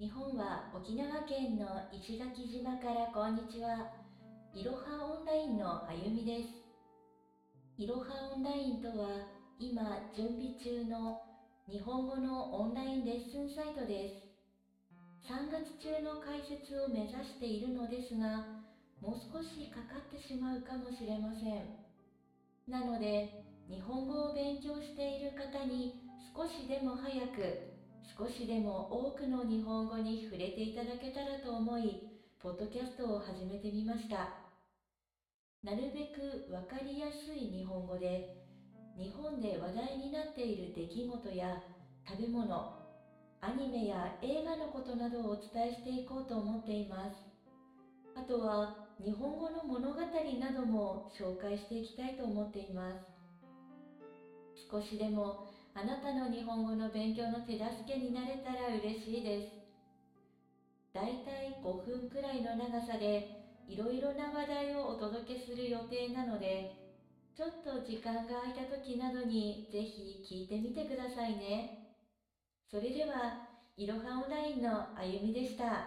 日本は沖縄県の石垣島からこんにちは。いろはオンラインのあゆみです。いろはオンラインとは今準備中の日本語のオンラインレッスンサイトです。3月中の開設を目指しているのですが、もう少しかかってしまうかもしれません。なので、日本語を勉強している方に少しでも早く少しでも多くの日本語に触れていただけたらと思い、ポッドキャストを始めてみました。なるべくわかりやすい日本語で、日本で話題になっている出来事や食べ物、アニメや映画のことなどをお伝えしていこうと思っています。あとは日本語の物語なども紹介していきたいと思っています。少しでもあなたの日本語の勉強の手助けになれたら嬉しいです。だいたい5分くらいの長さでいろいろな話題をお届けする予定なので、ちょっと時間が空いた時などにぜひ聞いてみてくださいね。それでは、いろはオンラインのあゆみでした。